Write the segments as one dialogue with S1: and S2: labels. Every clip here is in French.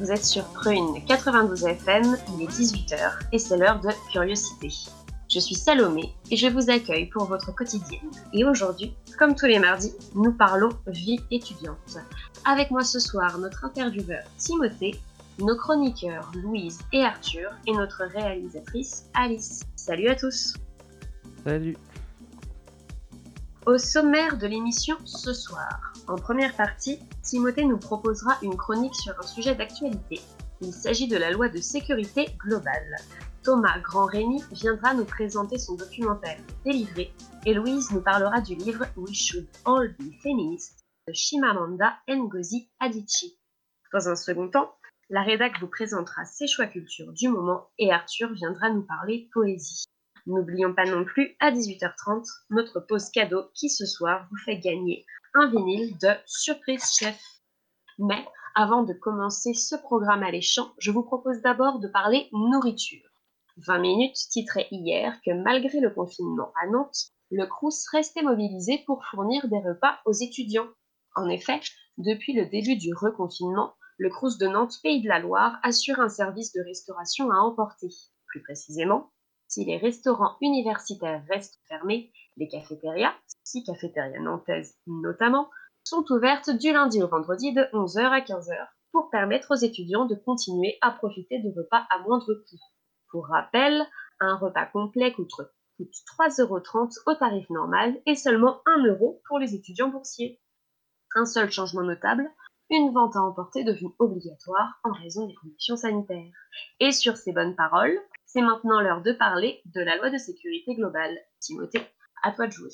S1: Vous êtes sur Prune 92 FM, il est 18h et c'est l'heure de Curiosité. Je suis Salomé et je vous accueille pour votre quotidienne. Et aujourd'hui, comme tous les mardis, nous parlons vie étudiante. Avec moi ce soir, notre intervieweur Timothée, nos chroniqueurs Louise et Arthur et notre réalisatrice Alice. Salut à tous
S2: Salut
S1: Au sommaire de l'émission ce soir, en première partie, Timothée nous proposera une chronique sur un sujet d'actualité. Il s'agit de la loi de sécurité globale. Thomas Grand-Rémy viendra nous présenter son documentaire Délivré et Louise nous parlera du livre We Should All Be Feminist de Shimamanda Ngozi Adichie. Dans un second temps, la rédac vous présentera ses choix culture du moment et Arthur viendra nous parler poésie. N'oublions pas non plus à 18h30 notre pause cadeau qui ce soir vous fait gagner un vinyle de Surprise Chef. Mais avant de commencer ce programme alléchant, je vous propose d'abord de parler nourriture. 20 minutes titrait hier que malgré le confinement à Nantes, le Crous restait mobilisé pour fournir des repas aux étudiants. En effet, depuis le début du reconfinement, le Crous de Nantes Pays de la Loire assure un service de restauration à emporter. Plus précisément, si les restaurants universitaires restent fermés, les cafétérias, six cafétérias nantaises notamment, sont ouvertes du lundi au vendredi de 11h à 15h pour permettre aux étudiants de continuer à profiter de repas à moindre coût. Pour rappel, un repas complet coûte, 3,30€ au tarif normal et seulement 1€ pour les étudiants boursiers. Un seul changement notable, une vente à emporter devenue obligatoire en raison des conditions sanitaires. Et sur ces bonnes paroles, c'est maintenant l'heure de parler de la loi de sécurité globale. Timothée, à toi de jouer.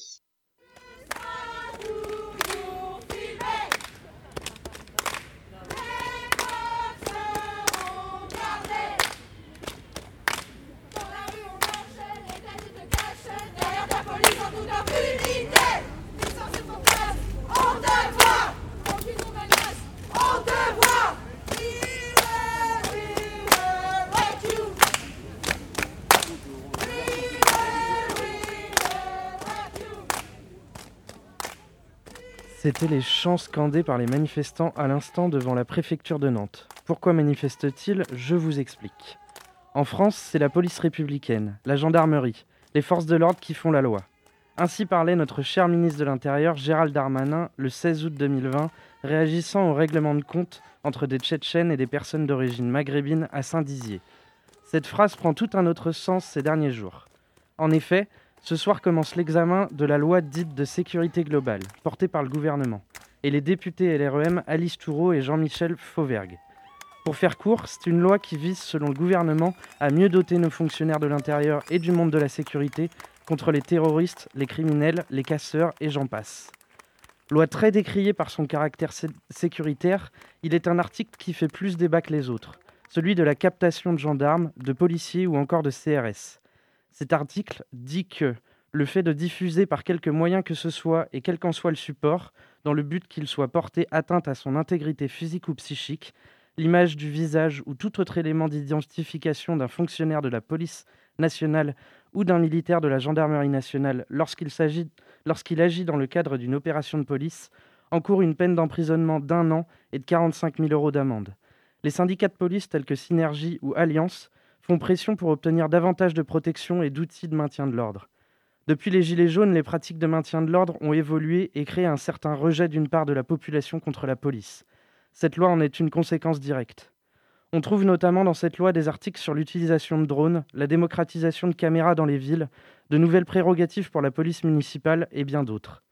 S2: C'étaient les chants scandés par les manifestants à l'instant devant la préfecture de Nantes. Pourquoi manifestent-ils? Je vous explique. En France, c'est la police républicaine, la gendarmerie, les forces de l'ordre qui font la loi. Ainsi parlait notre cher ministre de l'Intérieur Gérald Darmanin le 16 août 2020, réagissant au règlement de compte entre des Tchétchènes et des personnes d'origine maghrébine à Saint-Dizier. Cette phrase prend tout un autre sens ces derniers jours. En effet, ce soir commence l'examen de la loi dite de sécurité globale, portée par le gouvernement, et les députés LREM Alice Toureau et Jean-Michel Fauvergue. Pour faire court, c'est une loi qui vise, selon le gouvernement, à mieux doter nos fonctionnaires de l'intérieur et du monde de la sécurité contre les terroristes, les criminels, les casseurs et j'en passe. Loi très décriée par son caractère sécuritaire, il est un article qui fait plus débat que les autres, celui de la captation de gendarmes, de policiers ou encore de CRS. Cet article dit que le fait de diffuser par quelque moyen que ce soit et quel qu'en soit le support, dans le but qu'il soit porté atteinte à son intégrité physique ou psychique, l'image du visage ou tout autre élément d'identification d'un fonctionnaire de la police nationale ou d'un militaire de la gendarmerie nationale lorsqu'il agit dans le cadre d'une opération de police encourt une peine d'emprisonnement d'un an et de 45 000 euros d'amende. Les syndicats de police tels que Synergie ou Alliance font pression pour obtenir davantage de protection et d'outils de maintien de l'ordre. Depuis les Gilets jaunes, les pratiques de maintien de l'ordre ont évolué et créé un certain rejet d'une part de la population contre la police. Cette loi en est une conséquence directe. On trouve notamment dans cette loi des articles sur l'utilisation de drones, la démocratisation de caméras dans les villes, de nouvelles prérogatives pour la police municipale et bien d'autres.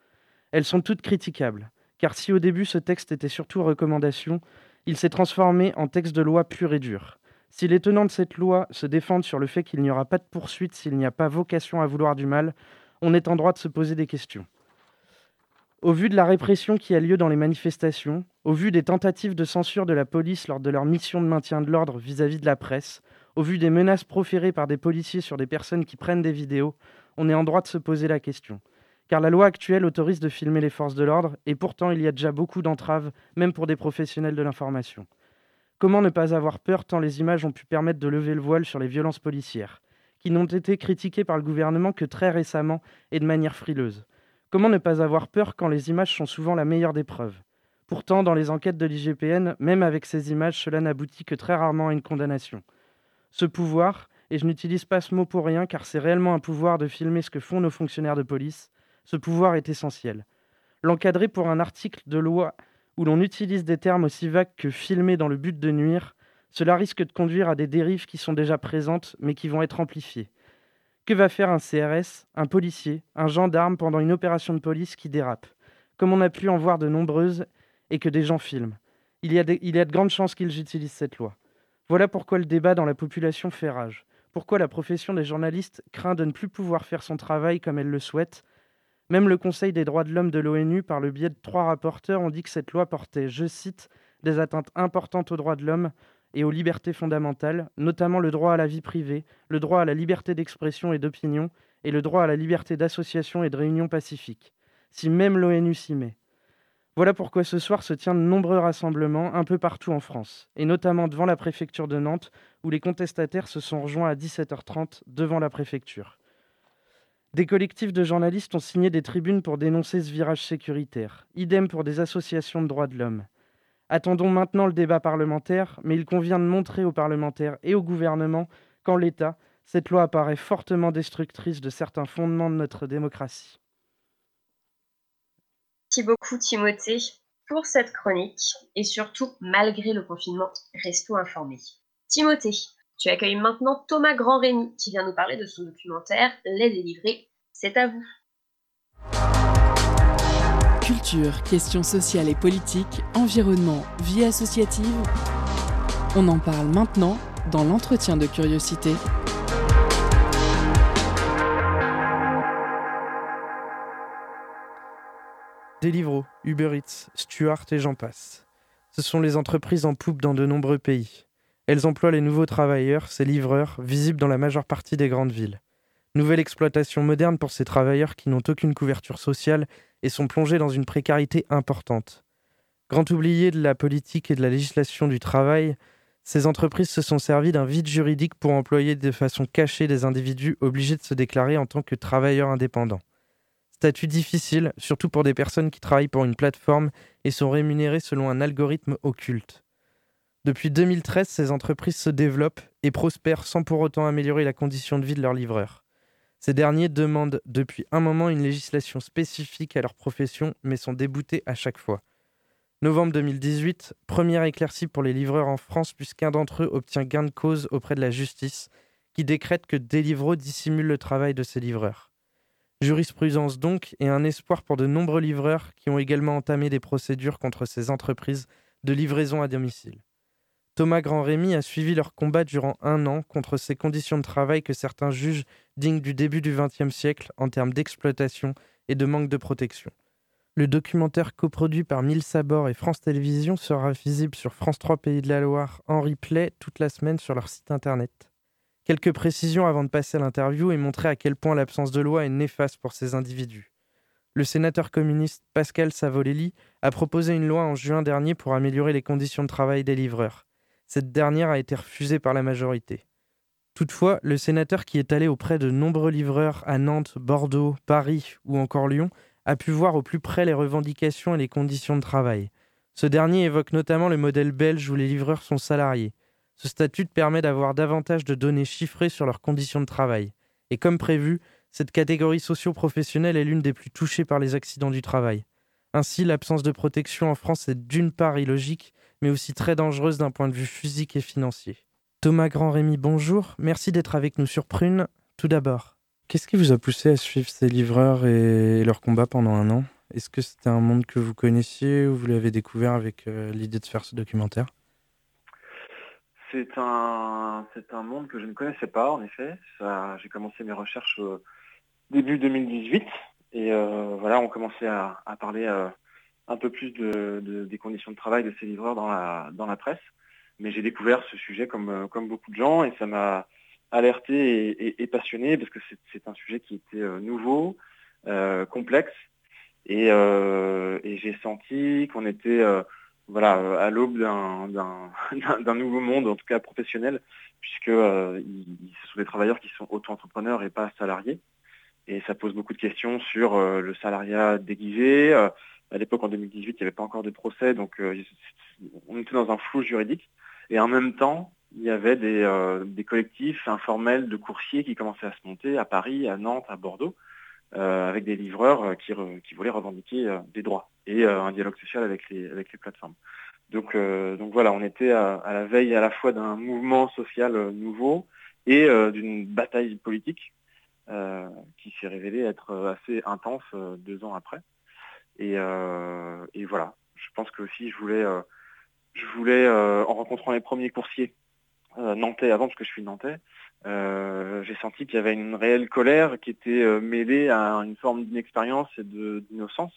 S2: Elles sont toutes critiquables, car si au début ce texte était surtout recommandation, il s'est transformé en texte de loi pur et dur. Si les tenants de cette loi se défendent sur le fait qu'il n'y aura pas de poursuite s'il n'y a pas vocation à vouloir du mal, on est en droit de se poser des questions. Au vu de la répression qui a lieu dans les manifestations, au vu des tentatives de censure de la police lors de leur mission de maintien de l'ordre vis-à-vis de la presse, au vu des menaces proférées par des policiers sur des personnes qui prennent des vidéos, on est en droit de se poser la question. Car la loi actuelle autorise de filmer les forces de l'ordre, et pourtant il y a déjà beaucoup d'entraves, même pour des professionnels de l'information. Comment ne pas avoir peur tant les images ont pu permettre de lever le voile sur les violences policières, qui n'ont été critiquées par le gouvernement que très récemment et de manière frileuse? Comment ne pas avoir peur quand les images sont souvent la meilleure des preuves? Pourtant, dans les enquêtes de l'IGPN, même avec ces images, cela n'aboutit que très rarement à une condamnation. Ce pouvoir, et je n'utilise pas ce mot pour rien car c'est réellement un pouvoir de filmer ce que font nos fonctionnaires de police, ce pouvoir est essentiel. L'encadrer pour un article de loi où l'on utilise des termes aussi vagues que filmer dans le but de nuire, cela risque de conduire à des dérives qui sont déjà présentes mais qui vont être amplifiées. Que va faire un CRS, un policier, un gendarme pendant une opération de police qui dérape? Comme on a pu en voir de nombreuses et que des gens filment. Il y a de, il y a de grandes chances qu'ils utilisent cette loi. Voilà pourquoi le débat dans la population fait rage. Pourquoi la profession des journalistes craint de ne plus pouvoir faire son travail comme elle le souhaite. Même le Conseil des droits de l'homme de l'ONU, par le biais de trois rapporteurs, ont dit que cette loi portait, je cite, des atteintes importantes aux droits de l'homme, et aux libertés fondamentales, notamment le droit à la vie privée, le droit à la liberté d'expression et d'opinion, et le droit à la liberté d'association et de réunion pacifique, si même l'ONU s'y met. Voilà pourquoi ce soir se tiennent de nombreux rassemblements un peu partout en France, et notamment devant la préfecture de Nantes, où les contestataires se sont rejoints à 17h30 devant la préfecture. Des collectifs de journalistes ont signé des tribunes pour dénoncer ce virage sécuritaire, idem pour des associations de droits de l'homme. Attendons maintenant le débat parlementaire, mais il convient de montrer aux parlementaires et au gouvernement qu'en l'état, cette loi apparaît fortement destructrice de certains fondements de notre démocratie.
S1: Merci beaucoup Timothée pour cette chronique et surtout, malgré le confinement, restons informés. Timothée, tu accueilles maintenant Thomas Grand-Rémy qui vient nous parler de son documentaire Les délivrés. C'est à vous.
S3: Culture, questions sociales et politiques, environnement, vie associative. On en parle maintenant dans l'entretien de curiosité.
S2: Deliveroo, Uber Eats, Stuart et j'en passe. Ce sont les entreprises en poupe dans de nombreux pays. Elles emploient les nouveaux travailleurs, ces livreurs, visibles dans la majeure partie des grandes villes. Nouvelle exploitation moderne pour ces travailleurs qui n'ont aucune couverture sociale et sont plongés dans une précarité importante. Grand oublié de la politique et de la législation du travail, ces entreprises se sont servies d'un vide juridique pour employer de façon cachée des individus obligés de se déclarer en tant que travailleurs indépendants. Statut difficile, surtout pour des personnes qui travaillent pour une plateforme et sont rémunérées selon un algorithme occulte. Depuis 2013, ces entreprises se développent et prospèrent sans pour autant améliorer la condition de vie de leurs livreurs. Ces derniers demandent depuis un moment une législation spécifique à leur profession, mais sont déboutés à chaque fois. Novembre 2018, première éclaircie pour les livreurs en France, puisqu'un d'entre eux obtient gain de cause auprès de la justice, qui décrète que Deliveroo dissimule le travail de ses livreurs. Jurisprudence donc, et un espoir pour de nombreux livreurs qui ont également entamé des procédures contre ces entreprises de livraison à domicile. Thomas Grand-Rémy a suivi leur combat durant un an contre ces conditions de travail que certains jugent dignes du début du XXe siècle en termes d'exploitation et de manque de protection. Le documentaire coproduit par Mille Sabor et France Télévisions sera visible sur France 3 Pays de la Loire en replay toute la semaine sur leur site internet. Quelques précisions avant de passer à l'interview et montrer à quel point l'absence de loi est néfaste pour ces individus. Le sénateur communiste Pascal Savolelli a proposé une loi en juin dernier pour améliorer les conditions de travail des livreurs. Cette dernière a été refusée par la majorité. Toutefois, le sénateur qui est allé auprès de nombreux livreurs à Nantes, Bordeaux, Paris ou encore Lyon a pu voir au plus près les revendications et les conditions de travail. Ce dernier évoque notamment le modèle belge où les livreurs sont salariés. Ce statut permet d'avoir davantage de données chiffrées sur leurs conditions de travail. Et comme prévu, cette catégorie socio-professionnelle est l'une des plus touchées par les accidents du travail. Ainsi, l'absence de protection en France est d'une part illogique, mais aussi très dangereuse d'un point de vue physique et financier. Thomas Grand-Rémy, bonjour. Merci d'être avec nous sur Prune. Tout d'abord, qu'est-ce qui vous a poussé à suivre ces livreurs et leur combat pendant un an? Est-ce que c'était un monde que vous connaissiez ou vous l'avez découvert avec euh, l'idée de faire ce documentaire?
S4: C'est un, c'est un monde que je ne connaissais pas, en effet. J'ai commencé mes recherches début 2018 Et voilà, on commençait à, parler un peu plus des conditions de travail de ces livreurs dans la, dans la presse. Mais j'ai découvert ce sujet comme, comme beaucoup de gens et ça m'a alerté et, passionné parce que c'est un sujet qui était nouveau, complexe et, et j'ai senti qu'on était voilà, euh, à l'aube d'un nouveau monde, en tout cas professionnel, puisque euh, ce sont des travailleurs qui sont auto-entrepreneurs et pas salariés. Et ça pose beaucoup de questions sur euh, le salariat déguisé. À l'époque, en 2018, il n'y avait pas encore de procès, donc on était dans un flou juridique. Et en même temps, il y avait des, des collectifs informels de coursiers qui commençaient à se monter à Paris, à Nantes, à Bordeaux, avec des livreurs qui, voulaient revendiquer des droits et euh, un dialogue social avec les, plateformes. Donc, euh, voilà, on était à, la veille à la fois d'un mouvement social euh, nouveau et d'une bataille politique qui s'est révélée être assez intense deux ans après. Et, et, voilà, je pense que aussi je voulais, je voulais en rencontrant les premiers coursiers nantais avant, parce que je suis nantais, j'ai senti qu'il y avait une réelle colère qui était mêlée à une forme d'inexpérience et d'innocence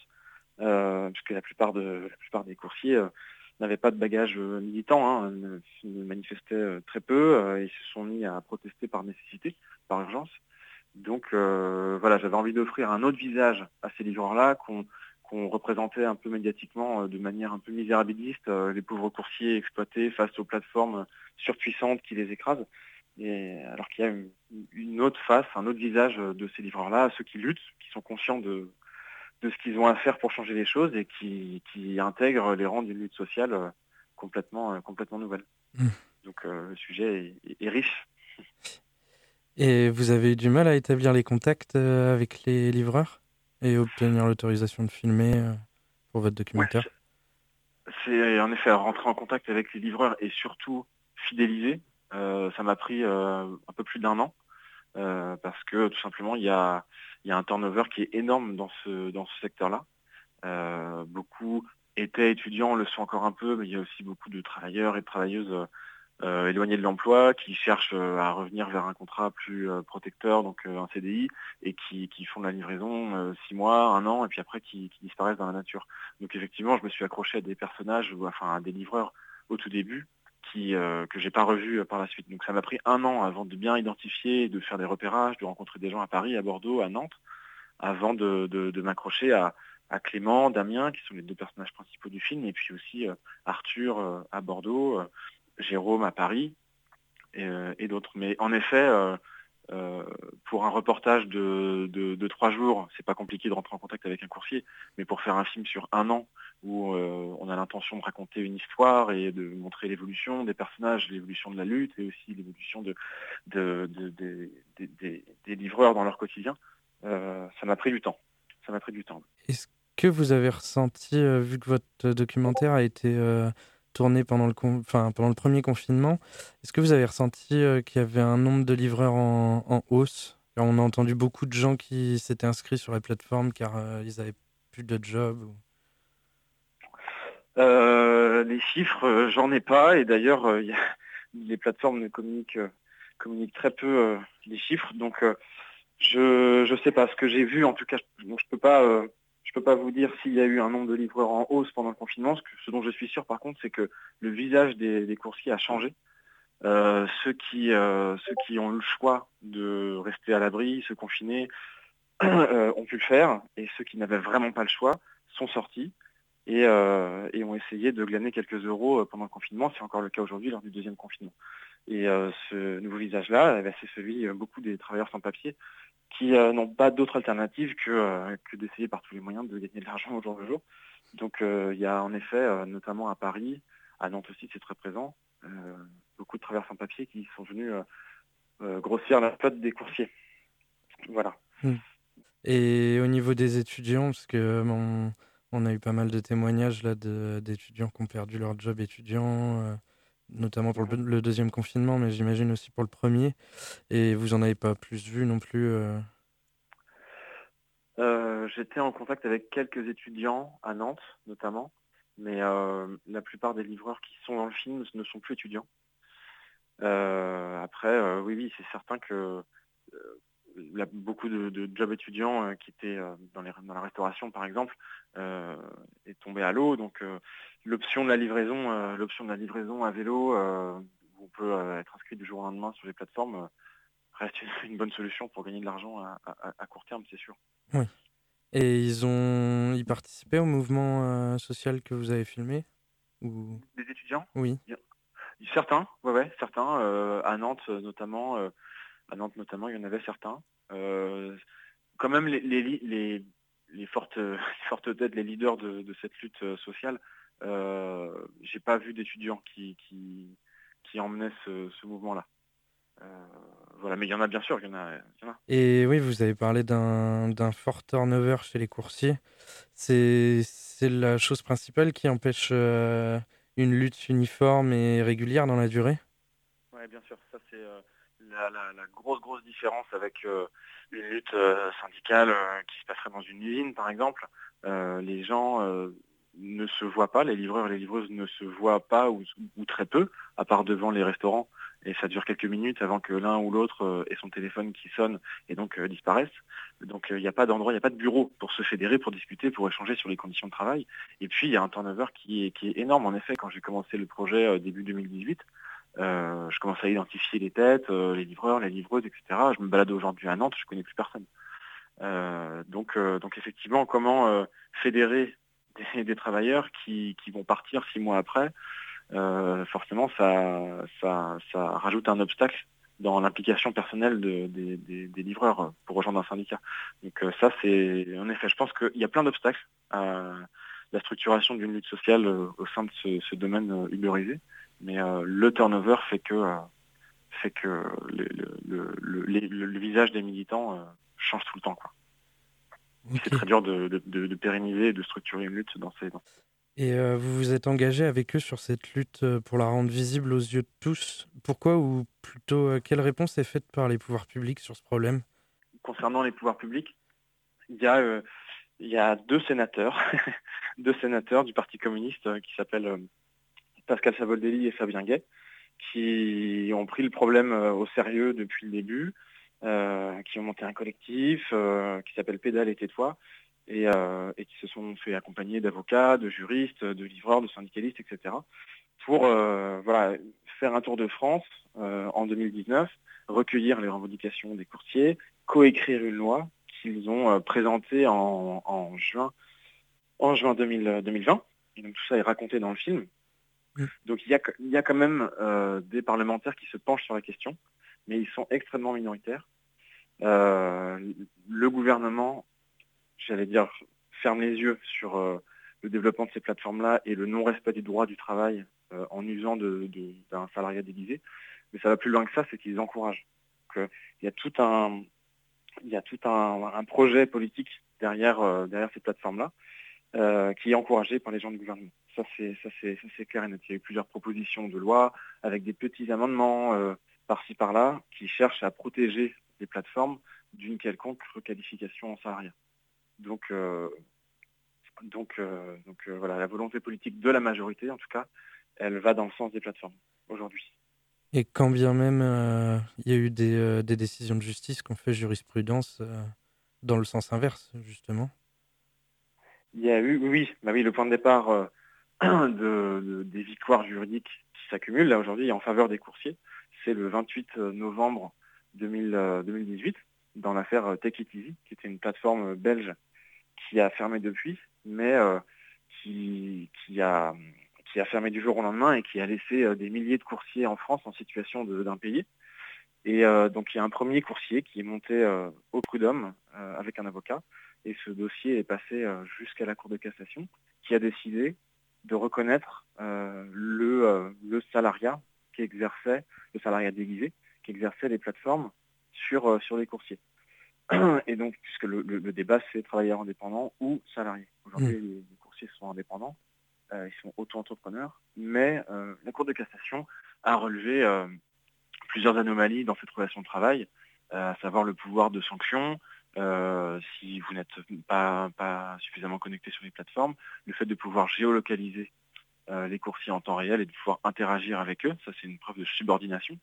S4: euh, puisque la plupart, de, la plupart des coursiers euh, n'avaient pas de bagage euh, militant, hein, manifestaient très peu, ils se sont mis à protester par nécessité, par urgence. Donc voilà, j'avais envie d'offrir un autre visage à ces livreurs-là qu'on représentait un peu médiatiquement de manière un peu misérabiliste, les pauvres coursiers exploités face aux plateformes surpuissantes qui les écrasent. Et alors qu'il y a une, autre face, un autre visage de ces livreurs-là, ceux qui luttent, qui sont conscients de, de ce qu'ils ont à faire pour changer les choses et qui, qui intègrent les rangs d'une lutte sociale euh, complètement, euh, complètement nouvelle. Mmh. Donc euh, le sujet est, riche.
S2: Et vous avez eu du mal à établir les contacts avec les livreurs? Et obtenir l'autorisation de filmer pour votre documentaire
S4: C'est en effet rentrer en contact avec les livreurs et surtout fidéliser. ça m'a pris un peu plus d'un an parce que tout simplement il y a y a un turnover qui est énorme dans ce, dans ce secteur-là. Euh, beaucoup étaient étudiants, le sont encore un peu, mais il y a aussi beaucoup de travailleurs et de travailleuses euh, éloignés de l'emploi qui cherchent euh, à revenir vers un contrat plus protecteur, donc un CDI, et qui, font de la livraison six mois, un an, et puis après qui, qui, disparaissent dans la nature. Donc effectivement, je me suis accroché à des personnages, ou enfin à des livreurs au tout début, qui, euh, que j'ai pas revu euh, par la suite. Donc ça m'a pris un an avant de bien identifier, de faire des repérages, de rencontrer des gens à Paris, à Bordeaux, à Nantes, avant de, de, m'accrocher à, à, Clément, Damien, qui sont les deux personnages principaux du film, et puis aussi euh, Arthur à Bordeaux, Jérôme à Paris, et, et d'autres. Mais en effet, pour un reportage de, trois jours, c'est pas compliqué de rentrer en contact avec un coursier, mais pour faire un film sur un an, où euh, on a l'intention de raconter une histoire et de montrer l'évolution des personnages, l'évolution de la lutte et aussi l'évolution de, des livreurs dans leur quotidien. Euh, ça m'a pris du temps. Ça m'a pris du temps.
S2: Est-ce que vous avez ressenti, euh, vu que votre documentaire a été tourné pendant le, pendant le premier confinement, est-ce que vous avez ressenti qu'il y avait un nombre de livreurs en, hausse? On a entendu beaucoup de gens qui s'étaient inscrits sur la plateforme car ils avaient plus de job.
S4: Euh, les chiffres, euh, j'en ai pas. Et d'ailleurs, euh, les plateformes ne communiquent, très peu les chiffres. Donc, je ne sais pas. Ce que j'ai vu, en tout cas, je ne peux pas peux pas vous dire s'il y a eu un nombre de livreurs en hausse pendant le confinement. Ce, dont je suis sûr, par contre, c'est que le visage des, coursiers a changé. ceux, qui, ceux qui ont le choix de rester à l'abri, se confiner, ont pu le faire. Et ceux qui n'avaient vraiment pas le choix sont sortis. Euh, et, ont essayé de glaner quelques euros euh, pendant le confinement. C'est encore le cas aujourd'hui lors du deuxième confinement. Et euh, ce nouveau visage-là, eh ben, c'est celui beaucoup des travailleurs sans papier qui n'ont pas d'autre alternative que, que d'essayer par tous les moyens de gagner de l'argent au jour le jour. Donc il y a en effet, notamment à Paris, à Nantes aussi c'est très présent, beaucoup de travailleurs sans papier qui sont venus grossir la flotte des coursiers. Voilà.
S2: Hmm. Et au niveau des étudiants, parce que on a eu pas mal de témoignages là d'étudiants qui ont perdu leur job étudiant, euh, notamment pour le, deuxième confinement, mais j'imagine aussi pour le premier. Et vous en avez pas plus vu non plus euh?
S4: Euh, J'étais en contact avec quelques étudiants à Nantes, notamment, mais la plupart des livreurs qui sont dans le film ne sont plus étudiants. après, oui, oui, c'est certain que beaucoup de, jobs étudiants qui étaient dans, la restauration par exemple est tombé à l'eau. Donc l'option de la livraison, l'option de la livraison à vélo, où on peut être inscrit du jour au lendemain sur les plateformes, reste une, bonne solution pour gagner de l'argent à, court terme, c'est sûr.
S2: Oui. Et ils ont ils participaient au mouvement social que vous avez filmé
S4: ou... Des étudiants?
S2: Oui.
S4: Certains, ouais, ouais, certains. à Nantes notamment, à Nantes notamment, il y en avait certains. quand même, les, les, les, fortes, fortes têtes, les leaders de, cette lutte sociale, j'ai pas vu d'étudiants qui, qui, qui emmenaient ce, mouvement-là. voilà, mais il y en a bien sûr, il y en a.
S2: Et oui, vous avez parlé d'un fort turnover chez les coursiers. C'est la chose principale qui empêche une lutte uniforme et régulière dans la durée?
S4: Oui, bien sûr. Ça, c'est la, grosse, grosse différence avec euh, une lutte euh, syndicale euh, qui se passerait dans une usine, par exemple. les gens ne se voient pas, les livreurs et les livreuses ne se voient pas ou, très peu, à part devant les restaurants. Et ça dure quelques minutes avant que l'un ou l'autre ait son téléphone qui sonne et donc disparaisse. Donc il n'y a pas d'endroit, il n'y a pas de bureau pour se fédérer, pour discuter, pour échanger sur les conditions de travail. Et puis il y a un turnover qui est, qui est énorme. En effet, quand j'ai commencé le projet début 2018, euh, je commence à identifier les têtes, euh, les livreurs, les livreuses, etc. Je me balade aujourd'hui à Nantes, je connais plus personne. Euh, donc, donc effectivement, comment fédérer des, travailleurs qui, vont partir six mois après Forcément, ça, ça, ça rajoute un obstacle dans l'implication personnelle des, livreurs pour rejoindre un syndicat. Donc ça, c'est en effet, je pense qu'il y a plein d'obstacles à la structuration d'une lutte sociale au sein de ce, ce domaine uberisé. Mais euh, le turnover fait que, euh, fait que le, visage des militants euh, change tout le temps. Quoi. C'est très dur de, de, pérenniser et de structurer une lutte dans ces... Dans...
S2: Et vous vous êtes engagé avec eux sur cette lutte pour la rendre visible aux yeux de tous. Pourquoi ou plutôt quelle réponse est faite par les pouvoirs publics sur ce problème?
S4: Concernant les pouvoirs publics, il y a, il y a deux sénateurs, deux sénateurs du Parti communiste qui s'appellent Pascal Savoldelli et Fabien Gay, qui ont pris le problème euh, au sérieux depuis le début, euh, qui ont monté un collectif euh, qui s'appelle Pédale et tais-toi, et, qui se sont fait accompagner d'avocats, de juristes, de livreurs, de syndicalistes, etc., pour faire un tour de France en 2019, recueillir les revendications des courtiers, coécrire une loi qu'ils ont présentée en, juin, en juin 2020. Et donc tout ça est raconté dans le film. Donc il y a, quand même euh, des parlementaires qui se penchent sur la question, mais ils sont extrêmement minoritaires. Euh, le gouvernement, j'allais dire, ferme les yeux sur euh, le développement de ces plateformes-là et le non-respect du droit du travail en usant d'un salariat déguisé. Mais ça va plus loin que ça, c'est qu'ils encouragent. il y a tout un, il y a tout un, projet politique derrière, derrière ces plateformes-là qui est encouragé par les gens du gouvernement. Ça, c'est clair et net. Il y a eu plusieurs propositions de loi avec des petits amendements euh, par-ci par-là qui cherchent à protéger les plateformes d'une quelconque requalification en salariat. Donc, euh, donc, euh, donc voilà, la volonté politique de la majorité, en tout cas, elle va dans le sens des plateformes aujourd'hui.
S2: Et quand bien même il y a eu des, des, décisions de justice qui ont fait jurisprudence dans le sens inverse, justement
S4: Il y a eu, oui, bah oui le point de départ de, des victoires juridiques qui s'accumulent là aujourd'hui en faveur des coursiers. C'est le 28 novembre 2018 euh, dans l'affaire euh, Take It Easy, qui était une plateforme belge qui a fermé depuis, mais euh, qui, a, fermé du jour au lendemain et qui a laissé des milliers de coursiers en France en situation d'impayés. Et donc il y a un premier coursier qui est monté au prud'homme avec un avocat, et ce dossier est passé jusqu'à la Cour de cassation, qui a décidé de reconnaître euh, le, euh, le, salariat qui exerçait, le salariat déguisé, qui exerçait les plateformes sur, euh, sur les coursiers. Et donc, puisque le, débat, c'est travailleurs indépendants ou salariés. Aujourd'hui, mmh. les, coursiers sont indépendants, ils sont auto-entrepreneurs, mais la Cour de cassation a relevé plusieurs anomalies dans cette relation de travail, à savoir le pouvoir de sanction, euh, si vous n'êtes pas, suffisamment connecté sur les plateformes, le fait de pouvoir géolocaliser euh, les coursiers en temps réel et de pouvoir interagir avec eux, ça c'est une preuve de subordination.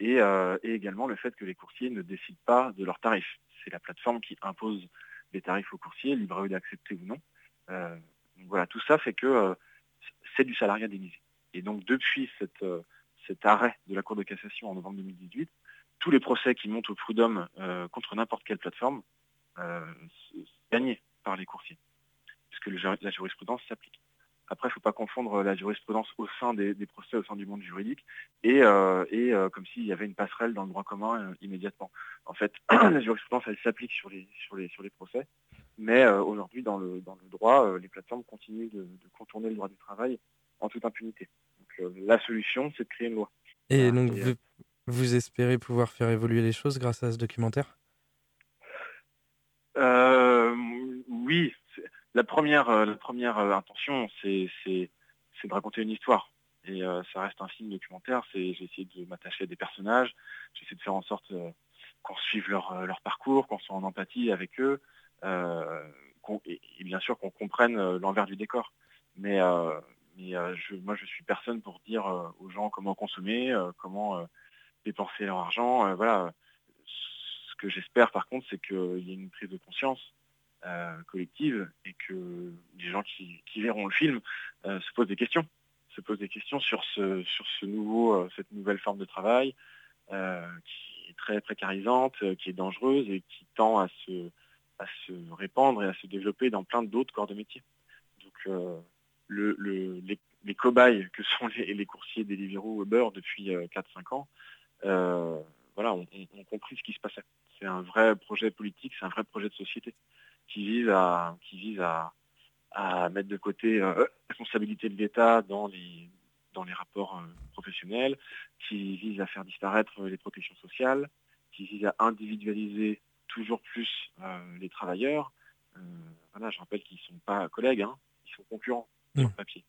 S4: et, également le fait que les coursiers ne décident pas de leurs tarifs. C'est la plateforme qui impose les tarifs aux coursiers, libre à eux d'accepter ou non. voilà, tout ça fait que c'est du salariat déguisé. Et donc depuis cet arrêt de la Cour de cassation en novembre 2018, tous les procès qui montent au prud'homme contre n'importe quelle plateforme gagnés par les coursiers, puisque la jurisprudence s'applique. Après, il ne faut pas confondre la jurisprudence au sein des, procès, au sein du monde juridique, et, euh, euh, comme s'il y avait une passerelle dans le droit commun euh, immédiatement. En fait, la jurisprudence, elle s'applique sur les, sur, les, sur les procès, mais aujourd'hui, dans le, dans le droit, les plateformes continuent de, contourner le droit du travail en toute impunité. Donc, la solution, c'est de créer une loi.
S2: Et donc, vous, espérez pouvoir faire évoluer les choses grâce à ce documentaire?
S4: Oui, la première, euh, euh, intention, c'est de raconter une histoire. Et euh, ça reste un film documentaire. J'ai essayé de m'attacher à des personnages. J'ai essayé de faire en sorte qu'on suive leur, leur parcours, qu'on soit en empathie avec eux. et, bien sûr qu'on comprenne l'envers du décor. Mais, mais je, moi, je suis personne pour dire aux gens comment consommer, comment dépenser leur argent. voilà. Ce que j'espère, par contre, c'est qu'il y ait une prise de conscience euh, collective et que les gens qui, verront le film euh, se posent des questions, se posent des questions sur ce, sur ce nouveau, euh, cette nouvelle forme de travail qui est très précarisante, qui est dangereuse et qui tend à se, à se répandre et à se développer dans plein d'autres corps de métier. Donc le, les, cobayes que sont les, coursiers Deliveroo Uber depuis 4-5 ans, voilà, ont compris ce qui se passait. C'est un vrai projet politique, c'est un vrai projet de société qui vise à, qui vise à, mettre de côté euh, la responsabilité de l'État dans les, dans les rapports euh, professionnels, qui vise à faire disparaître les protections sociales, qui vise à individualiser toujours plus euh, les travailleurs. voilà, je rappelle qu'ils ne sont pas collègues, hein, ils sont concurrents sur le papier.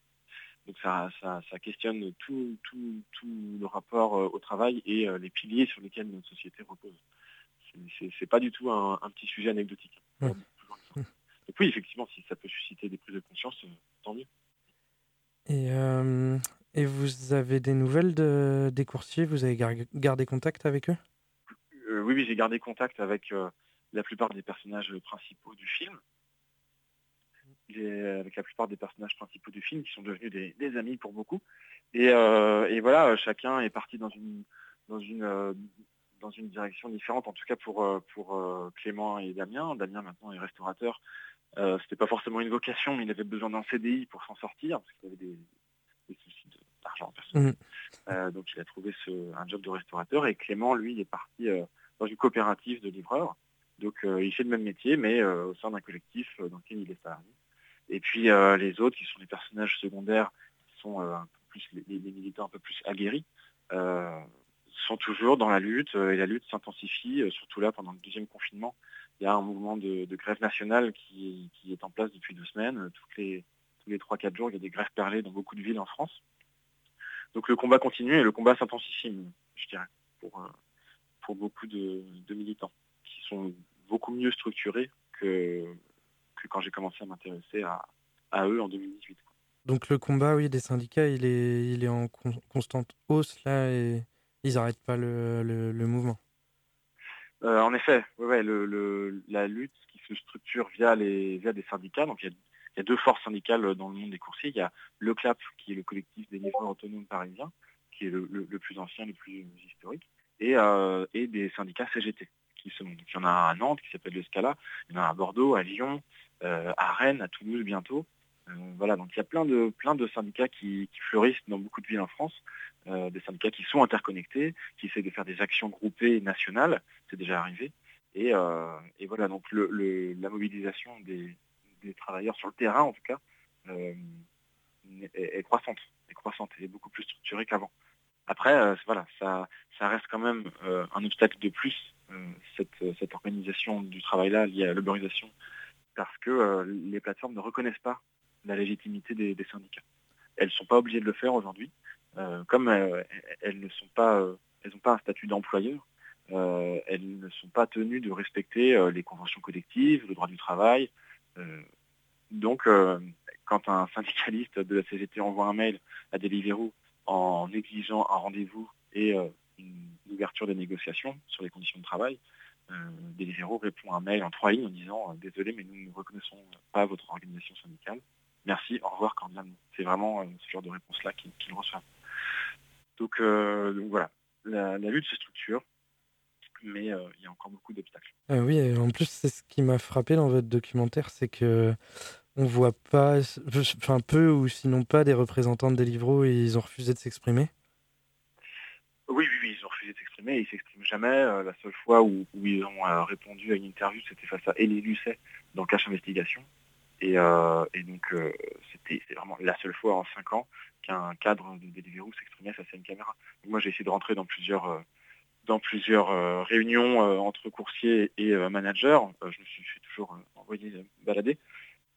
S4: Donc ça, ça, questionne tout, tout, tout, le rapport au travail et les piliers sur lesquels notre société repose. C'est pas du tout un, petit sujet anecdotique. Donc oui, effectivement, si ça peut susciter des prises de conscience, euh, tant mieux.
S2: Et, euh, et vous avez des nouvelles de, des coursiers? Vous avez gardé contact avec eux?
S4: Euh, Oui, oui j'ai gardé contact avec la plupart des personnages principaux du film. Avec la plupart des personnages principaux du film qui sont devenus des, amis pour beaucoup. Et, et, voilà, chacun est parti dans une, dans une, dans une direction différente, en tout cas pour, pour Clément et Damien. Damien maintenant est restaurateur euh, c'était pas forcément une vocation, mais il avait besoin d'un CDI pour s'en sortir, parce qu'il avait des, soucis d'argent personnel. Euh, donc il a trouvé un job de restaurateur et Clément, lui, est parti euh, dans une coopérative de livreurs. Donc il fait le même métier, mais au sein d'un collectif dans lequel il est salarié. Et puis les autres, qui sont des personnages secondaires, qui sont un peu plus les, militants un peu plus aguerris, sont toujours dans la lutte et la lutte s'intensifie, surtout là pendant le deuxième confinement il y a un mouvement de, grève nationale qui, est en place depuis deux semaines. Toutes les, tous les 3-4 jours, il y a des grèves perlées dans beaucoup de villes en France. Donc le combat continue et le combat s'intensifie, je dirais, pour, euh, pour beaucoup de, militants qui sont beaucoup mieux structurés que, que quand j'ai commencé à m'intéresser à, eux en 2018.
S2: Donc le combat, oui, des syndicats, il est, il est en constante hausse là et ils n'arrêtent pas le mouvement.
S4: Euh, en effet, la lutte qui se structure via, les, via des syndicats, donc il y, a, deux forces syndicales dans le monde des coursiers. Il y a le CLAP, qui est le collectif des livreurs autonomes parisiens, qui est le, plus ancien, le plus historique, et, euh, des syndicats CGT. Il y en a à Nantes qui s'appelle le Scala, il y en a à Bordeaux, à Lyon, euh, à Rennes, à Toulouse bientôt. voilà, donc il y a plein de, plein de syndicats qui, fleurissent dans beaucoup de villes en France, des syndicats qui sont interconnectés, qui essaient de faire des actions groupées nationales, c'est déjà arrivé. Et, euh, voilà, donc la mobilisation des, travailleurs sur le terrain, en tout cas, euh, est, croissante, est croissante, et beaucoup plus structurée qu'avant. Après, euh, voilà, ça, ça reste quand même un obstacle de plus, cette, organisation du travail-là liée à l'uberisation, parce que les plateformes ne reconnaissent pas la légitimité des, syndicats. Elles ne sont pas obligées de le faire aujourd'hui, comme elles ne sont pas, elles n'ont pas un statut d'employeur, euh, elles ne sont pas tenues de respecter euh, les conventions collectives, le droit du travail. Euh, donc, quand un syndicaliste de la CGT envoie un mail à Deliveroo en exigeant un rendez-vous et une d'ouverture des négociations sur les conditions de travail, Deliveroo répond à un mail en trois lignes en disant désolé mais nous ne reconnaissons pas votre organisation syndicale. Merci, au revoir cordialement. C'est vraiment ce genre de réponse-là qu'ils reçoivent. Donc, donc, voilà, la, lutte se structure, mais il y a encore beaucoup d'obstacles.
S2: oui, en plus, c'est ce qui m'a frappé dans votre documentaire, c'est que on voit pas, enfin peu ou sinon pas des représentants de Deliveroo et ils ont refusé de s'exprimer?
S4: Oui, oui, oui, ils ont s'exprimer. Ils s'expriment jamais. Euh, la seule fois où, ils ont euh, répondu à une interview, c'était face à Elie Lucet dans Cache Investigation. Et, euh, donc c'était vraiment la seule fois en cinq ans qu'un cadre de Deliveroo s'exprimait face à une caméra. moi, j'ai essayé de rentrer dans plusieurs dans plusieurs réunions entre coursiers et managers. je me suis, suis toujours envoyé balader.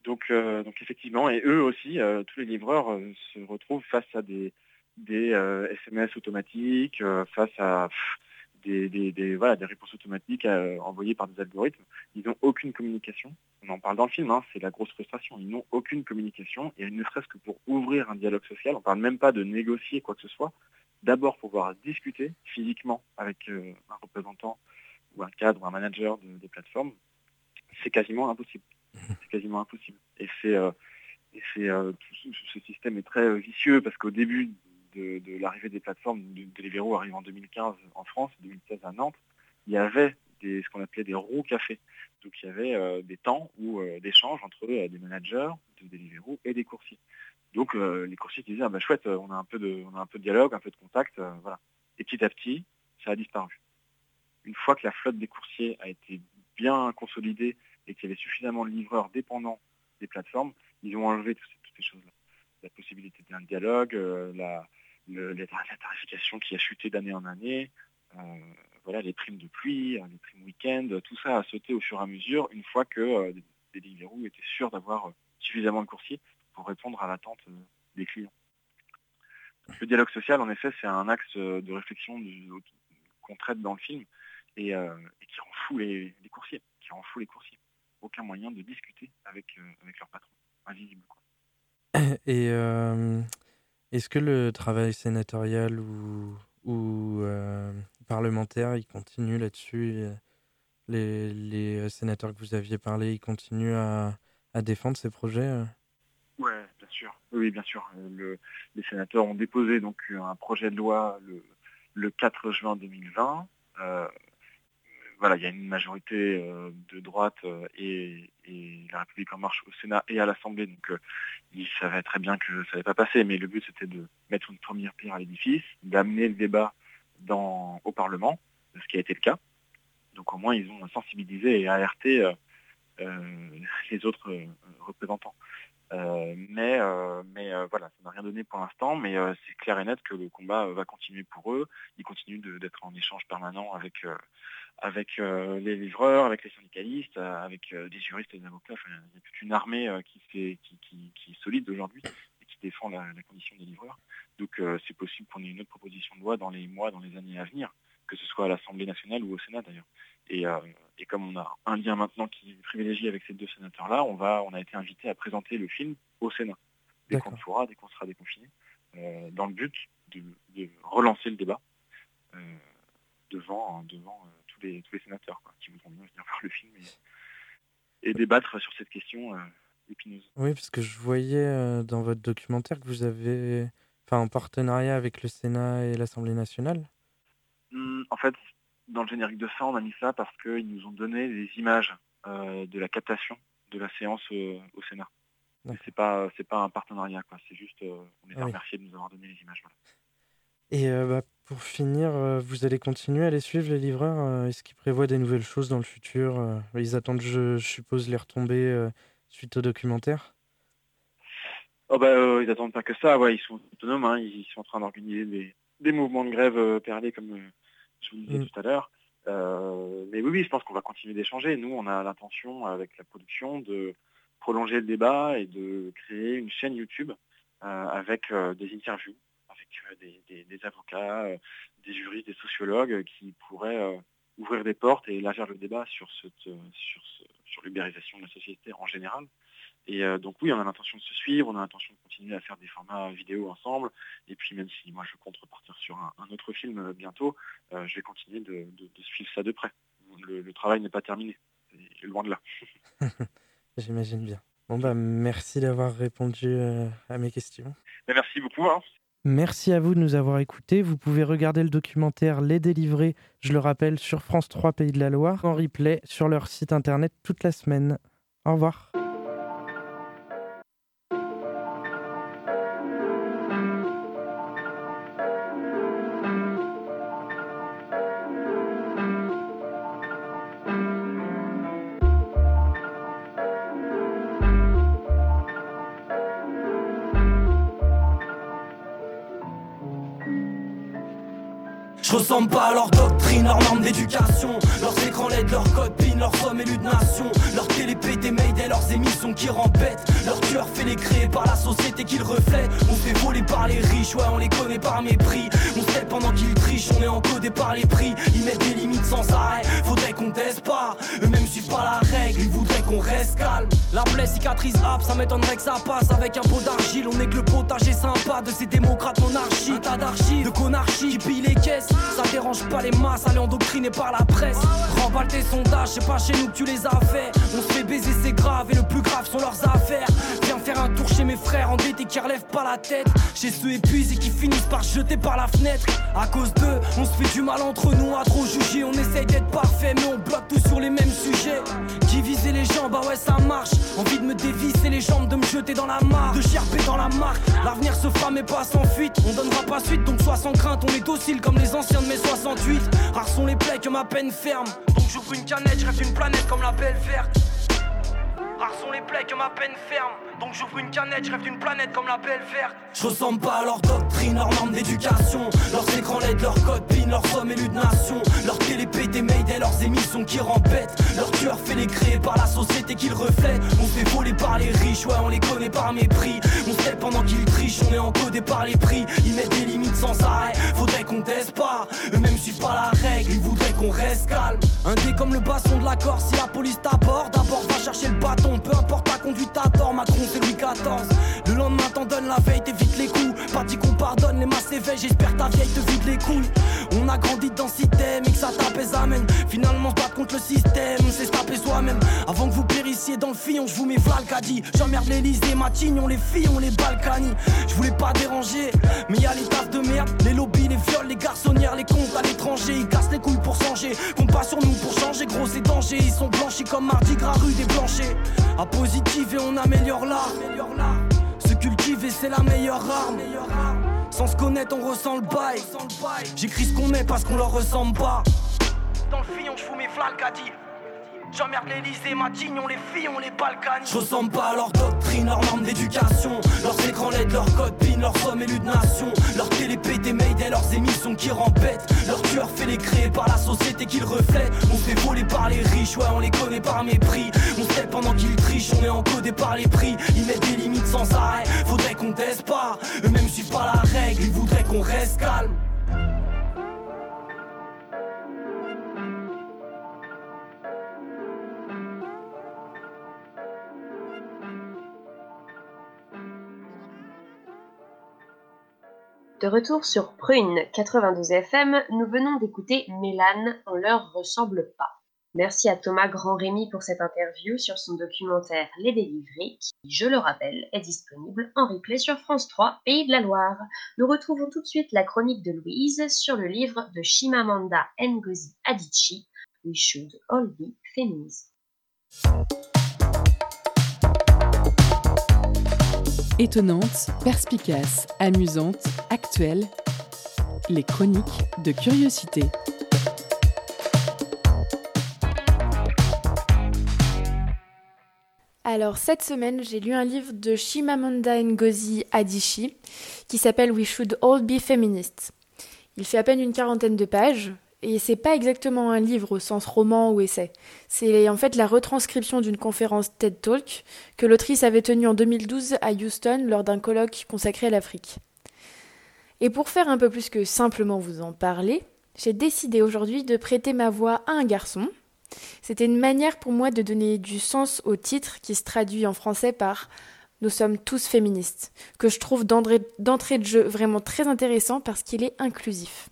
S4: Donc, donc effectivement, et eux aussi, tous les livreurs se retrouvent face à des, des SMS automatiques, face à des, des, voilà, des réponses automatiques envoyées par des algorithmes. Ils n'ont aucune communication. On en parle dans le film, hein, c'est la grosse frustration. Ils n'ont aucune communication, et ne serait-ce que pour ouvrir un dialogue social, on ne parle même pas de négocier quoi que ce soit. D'abord pouvoir discuter physiquement avec un représentant ou un cadre, ou un manager des plateformes, c'est quasiment impossible c'est quasiment impossible. Et c'est euh, euh, ce système est très euh, vicieux parce qu'au début de, l'arrivée des plateformes, de, Deliveroo arrive en 2015 en France, 2016 à Nantes, il y avait des, ce qu'on appelait des roues café. Donc il y avait des temps ou d'échanges entre des managers de Deliveroo et des coursiers. Donc les coursiers disaient ah, bah, chouette, on a un peu de, on a un peu de dialogue, un peu de contact, voilà. Et petit à petit, ça a disparu. Une fois que la flotte des coursiers a été bien consolidée et qu'il y avait suffisamment de livreurs dépendants des plateformes, ils ont enlevé toutes ces, choses-là. La possibilité d'un dialogue, euh, la, tarification qui a chuté d'année en année, euh, voilà, les primes de pluie, hein, les primes week-end, tout ça a sauté au fur et à mesure une fois que euh, des Deliveroo étaient sûrs d'avoir suffisamment de coursiers pour répondre à l'attente des clients. Le dialogue social, en effet, c'est un axe de réflexion qu'on traite dans le film et, qui rend fou les, les coursiers, qui rend fou les coursiers aucun moyen de discuter avec, euh, avec leur patron, invisible.
S2: Et euh, est-ce que le travail sénatorial ou, ou euh, parlementaire, il continue là-dessus les, les, sénateurs que vous aviez parlé, ils continuent à, à défendre ces projets
S4: Oui, bien sûr. Oui, bien sûr. les sénateurs ont déposé donc un projet de loi le, le 4 juin 2020 voilà, il y a une majorité euh, de droite euh, et, la République en marche au Sénat et à l'Assemblée, donc euh, ils savaient très bien que ça n'allait pas passer, mais le but c'était de mettre une première pierre à l'édifice, d'amener le débat dans, au Parlement, ce qui a été le cas. Donc au moins ils ont sensibilisé et alerté les autres représentants. mais mais voilà, ça n'a rien donné pour l'instant, mais c'est clair et net que le combat va continuer pour eux. Ils continuent d'être en échange permanent avec avec euh, les livreurs, avec les syndicalistes, euh, avec euh, des juristes et des avocats. il y a toute une armée qui, qui, est solide aujourd'hui et qui défend la, condition des livreurs. Donc c'est possible qu'on ait une autre proposition de loi dans les mois, dans les années à venir, que ce soit à l'Assemblée nationale ou au Sénat d'ailleurs. Et, comme on a un lien maintenant qui est privilégié avec ces deux sénateurs-là, on, va, on a été invité à présenter le film au Sénat, dès qu'on pourra, dès qu'on sera déconfiné, dans le but de, relancer le débat devant, devant tous les, sénateurs qui voudront bien venir voir le film et, débattre sur cette question euh, épineuse.
S2: Oui, parce que je voyais euh, dans votre documentaire que vous avez, enfin, en partenariat avec le Sénat et l'Assemblée nationale.
S4: Hum, en fait, dans le générique de fin, on a mis ça parce qu'ils nous ont donné des images euh, de la captation de la séance au Sénat. C'est pas c'est pas un partenariat quoi. C'est juste on est ah remercié de nous avoir donné les images.
S2: Et bah, pour finir, euh, vous allez continuer à les suivre, les livreurs euh, Est-ce qu'ils prévoient des nouvelles choses dans le futur euh? Ils attendent, je, suppose, les retombées suite au documentaire?
S4: Oh bah, Ils attendent pas que ça, ouais, ils sont autonomes, hein. ils sont en train d'organiser des, mouvements de grève perlés, comme je vous le disais mmh. tout à l'heure. mais oui, oui, je pense qu'on va continuer d'échanger. Nous, on a l'intention, avec la production, de prolonger le débat et de créer une chaîne YouTube avec des interviews des, avocats, euh, des juristes, des sociologues qui pourraient euh, ouvrir des portes et élargir le débat sur, cette, sur, sur l'ubérisation de la société en général Et donc oui, on a l'intention de se suivre, on a l'intention de continuer à faire des formats vidéo ensemble. Et puis même si moi je compte repartir sur un, autre film bientôt, je vais continuer de, suivre ça de près. Le, travail n'est pas terminé, loin de là.
S2: J'imagine bien. Bon bah merci d'avoir répondu à mes questions.
S4: Ben, merci beaucoup. Hein.
S2: Merci à vous de nous avoir écoutés. Vous pouvez regarder le documentaire Les Délivrés, je le rappelle, sur France 3 Pays de la Loire, en replay sur leur site internet toute la semaine. Au revoir.
S5: Qui rembêtent Leur tueur fait les créer par la société qu'ils reflètent On fait voler par les riches, ouais on les connaît par mépris. On se pendant qu'ils trichent, on est encodé par les prix reste calme La plaie cicatrise hop, ça m'étonnerait que ça passe Avec un pot d'argile, on est que le potager sympa De ces démocrates monarchiques, tas d'archives, de conarchie qui pillent les caisses ça dérange pas les masses, aller endoctriner par la presse. Remballe tes sondages, c'est pas chez nous que tu les as fait. On se fait baiser, c'est grave, et le plus grave sont leurs affaires. Un tour chez mes frères endettés qui relèvent pas la tête. Chez ceux épuisés qui finissent par jeter par la fenêtre. À cause d'eux, on se fait du mal entre nous à trop juger. On essaye d'être parfait, mais on bloque tout sur les mêmes sujets. Qui visait les jambes, bah ouais, ça marche. Envie de me dévisser les jambes, de me jeter dans la mare, de cherper dans la marque. L'avenir se fera, mais pas sans fuite. On donnera pas suite, donc sois sans crainte. On est docile comme les anciens de mes 68. Rares sont les plaies que ma peine ferme. Donc j'ouvre une canette, je reste une planète comme la belle verte. Rares sont les plaies que ma peine ferme. Donc j'ouvre une canette, je rêve d'une planète comme la belle verte. Je ressemble pas à leur doctrine, leur norme d'éducation. Leurs écrans LED, leurs codes PIN, leurs sommes élus de nation. Leur télé pété et leurs émissions qui rembêtent. Leur tueur fait les créer par la société qu'ils reflètent. On fait voler par les riches, ouais, on les connaît par mépris. On sait pendant qu'ils trichent, on est encodé par les prix. Ils mettent des limites sans arrêt, faudrait qu'on teste pas. Eux-mêmes suivent pas la règle, ils voudraient qu'on reste calme. Un dé comme le basson de la Corse, si la police t'aborde, d'abord va chercher le bâton peu importe ta conduite à tort, Macron c'est Louis XIV. Le lendemain t'en donnes la veille, t'évites les coups. Pas dit qu'on pardonne, les masses éveillent, j'espère ta vieille te vide les couilles. On a grandi dans système et que ça tape amène. Finalement, se contre le système, c'est se taper soi-même. Avant que vous périssiez dans le fillon, je vous mets Valkadi. J'emmerde l'Elysée, Matignon, les filles, on les Balkany. Je voulais pas déranger, mais y a les tasses de merde, les lobbies, les viols, les garçonnières, les comptes à l'étranger. Ils cassent les couilles pour changer, compte pas sur nous pour changer, gros c'est danger. Ils sont blanchis comme Mardi Gras rue des Blanchers. À positive et on améliore l'art. Se cultiver, c'est la meilleure arme. Sans se connaître, on ressent le bail. J'écris ce qu'on est parce qu'on leur ressemble pas. Dans le fillon, je fous mes J'emmerde l'Elysée, Matignon, les filles, on les Balkans. Je ressemble pas à leur doctrine, leur norme d'éducation. Leurs écrans LED, leurs codes PIN, leurs sommes élus de nation. Leur télé pété et leurs émissions qui rembêtent. Leur tueur fait les créer par la société qu'ils reflètent. On fait voler par les riches, ouais, on les connaît par mépris. On sait pendant qu'ils trichent, on est encodé par les prix. Ils mettent des limites sans arrêt, faudrait qu'on teste pas. Eux-mêmes suivent pas la règle, ils voudraient qu'on reste calme.
S1: De retour sur Prune 92 FM, nous venons d'écouter Mélane, on leur ressemble pas. Merci à Thomas Grand-Rémy pour cette interview sur son documentaire Les Délivrés, qui, je le rappelle, est disponible en replay sur France 3, Pays de la Loire. Nous retrouvons tout de suite la chronique de Louise sur le livre de Shimamanda Ngozi Adichie, We Should All Be Feminists.
S3: Étonnante, perspicace, amusante, actuelle, les chroniques de curiosité.
S6: Alors cette semaine, j'ai lu un livre de Shimamanda Ngozi Adichie qui s'appelle We Should All Be Feminists. Il fait à peine une quarantaine de pages, et c'est pas exactement un livre au sens roman ou essai. C'est en fait la retranscription d'une conférence TED Talk que l'autrice avait tenue en 2012 à Houston lors d'un colloque consacré à l'Afrique. Et pour faire un peu plus que simplement vous en parler, j'ai décidé aujourd'hui de prêter ma voix à un garçon, C'était une manière pour moi de donner du sens au titre qui se traduit en français par Nous sommes tous féministes, que je trouve d'entrée de jeu vraiment très intéressant parce qu'il est inclusif.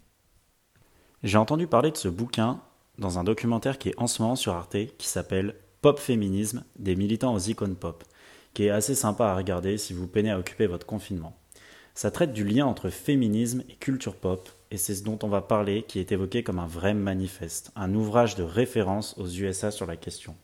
S7: J'ai entendu parler de ce bouquin dans un documentaire qui est en ce moment sur Arte qui s'appelle Pop Féminisme des militants aux icônes pop, qui est assez sympa à regarder si vous peinez à occuper votre confinement. Ça traite du lien entre féminisme et culture pop, et c'est ce dont on va parler qui est évoqué comme un vrai manifeste, un ouvrage de référence aux USA sur la question.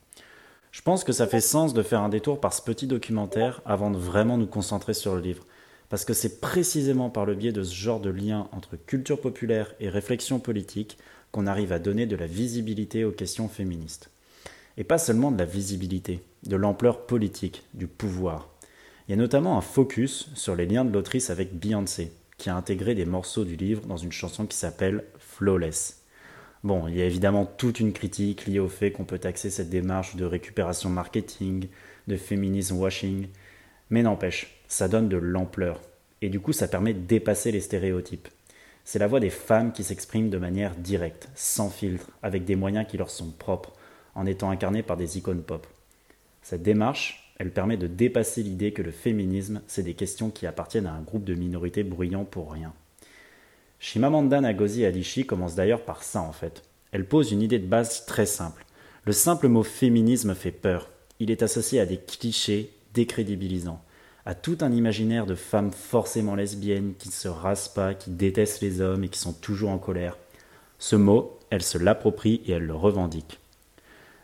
S7: Je pense que ça fait sens de faire un détour par ce petit documentaire avant de vraiment nous concentrer sur le livre, parce que c'est précisément par le biais de ce genre de lien entre culture populaire et réflexion politique qu'on arrive à donner de la visibilité aux questions féministes. Et pas seulement de la visibilité, de l'ampleur politique, du pouvoir. Il y a notamment un focus sur les liens de l'autrice avec Beyoncé, qui a intégré des morceaux du livre dans une chanson qui s'appelle Flawless. Bon, il y a évidemment toute une critique liée au fait qu'on peut taxer cette démarche de récupération marketing, de féminisme washing, mais n'empêche, ça donne de l'ampleur, et du coup ça permet de dépasser les stéréotypes. C'est la voix des femmes qui s'expriment de manière directe, sans filtre, avec des moyens qui leur sont propres, en étant incarnées par des icônes pop. Cette démarche, elle permet de dépasser l'idée que le féminisme, c'est des questions qui appartiennent à un groupe de minorités bruyant pour rien. Shimamanda Ngozi Adichie commence d'ailleurs par ça en fait. Elle pose une idée de base très simple. Le simple mot féminisme fait peur. Il est associé à des clichés décrédibilisants, à tout un imaginaire de femmes forcément lesbiennes qui ne se rasent pas, qui détestent les hommes et qui sont toujours en colère. Ce mot, elle se l'approprie et elle le revendique.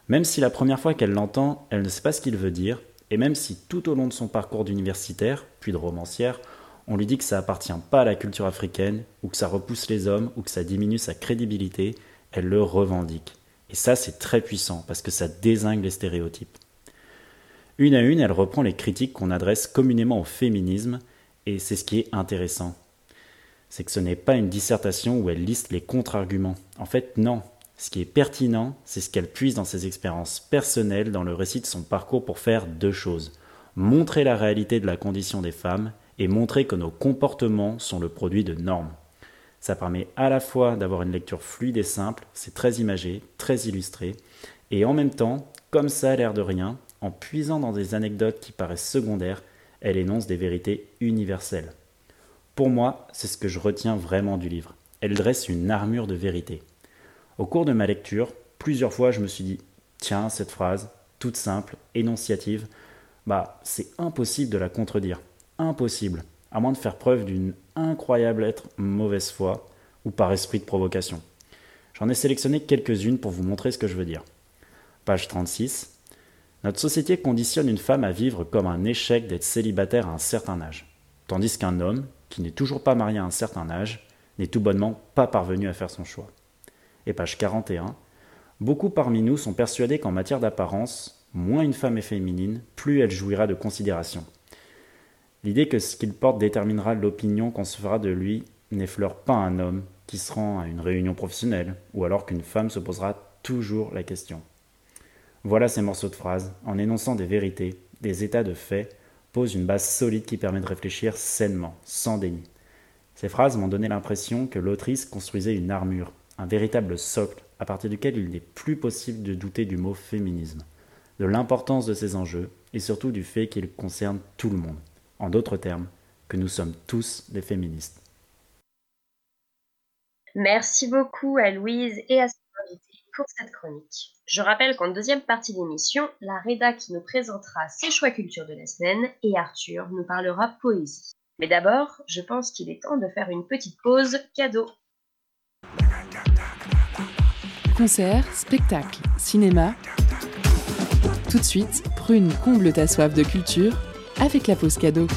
S7: Même si la première fois qu'elle l'entend, elle ne sait pas ce qu'il veut dire, et même si tout au long de son parcours d'universitaire, puis de romancière, on lui dit que ça appartient pas à la culture africaine, ou que ça repousse les hommes, ou que ça diminue sa crédibilité, elle le revendique. Et ça, c'est très puissant, parce que ça désingue les stéréotypes. Une à une, elle reprend les critiques qu'on adresse communément au féminisme, et c'est ce qui est intéressant. C'est que ce n'est pas une dissertation où elle liste les contre-arguments. En fait, non, ce qui est pertinent, c'est ce qu'elle puise dans ses expériences personnelles dans le récit de son parcours pour faire deux choses. Montrer la réalité de la condition des femmes et montrer que nos comportements sont le produit de normes. Ça permet à la fois d'avoir une lecture fluide et simple, c'est très imagé, très illustré, et en même temps, comme ça a l'air de rien, en puisant dans des anecdotes qui paraissent secondaires, elle énonce des vérités universelles. Pour moi, c'est ce que je retiens vraiment du livre. Elle dresse une armure de vérité. Au cours de ma lecture, plusieurs fois je me suis dit Tiens, cette phrase, toute simple, énonciative, bah, c'est impossible de la contredire. Impossible, à moins de faire preuve d'une incroyable être mauvaise foi ou par esprit de provocation. J'en ai sélectionné quelques-unes pour vous montrer ce que je veux dire. Page 36. Notre société conditionne une femme à vivre comme un échec d'être célibataire à un certain âge, tandis qu'un homme, qui n'est toujours pas marié à un certain âge, n'est tout bonnement pas parvenu à faire son choix et page 41, beaucoup parmi nous sont persuadés qu'en matière d'apparence, moins une femme est féminine, plus elle jouira de considération. L'idée que ce qu'il porte déterminera l'opinion qu'on se fera de lui n'effleure pas un homme qui se rend à une réunion professionnelle, ou alors qu'une femme se posera toujours la question. Voilà ces morceaux de phrases, en énonçant des vérités, des états de fait, posent une base solide qui permet de réfléchir sainement, sans déni. Ces phrases m'ont donné l'impression que l'autrice construisait une armure, un véritable socle à partir duquel il n'est plus possible de douter du mot féminisme, de l'importance de ces enjeux et surtout du fait qu'ils concernent tout le monde. En d'autres termes, que nous sommes tous des féministes.
S1: Merci beaucoup à Louise et à Je rappelle qu'en deuxième partie d'émission, la Reda qui nous présentera ses choix culture de la semaine et Arthur nous parlera poésie. Mais d'abord, je pense qu'il est temps de faire une petite pause cadeau.
S3: Concerts, spectacles, cinéma. Tout de suite, Prune comble ta soif de culture avec la pause cadeau.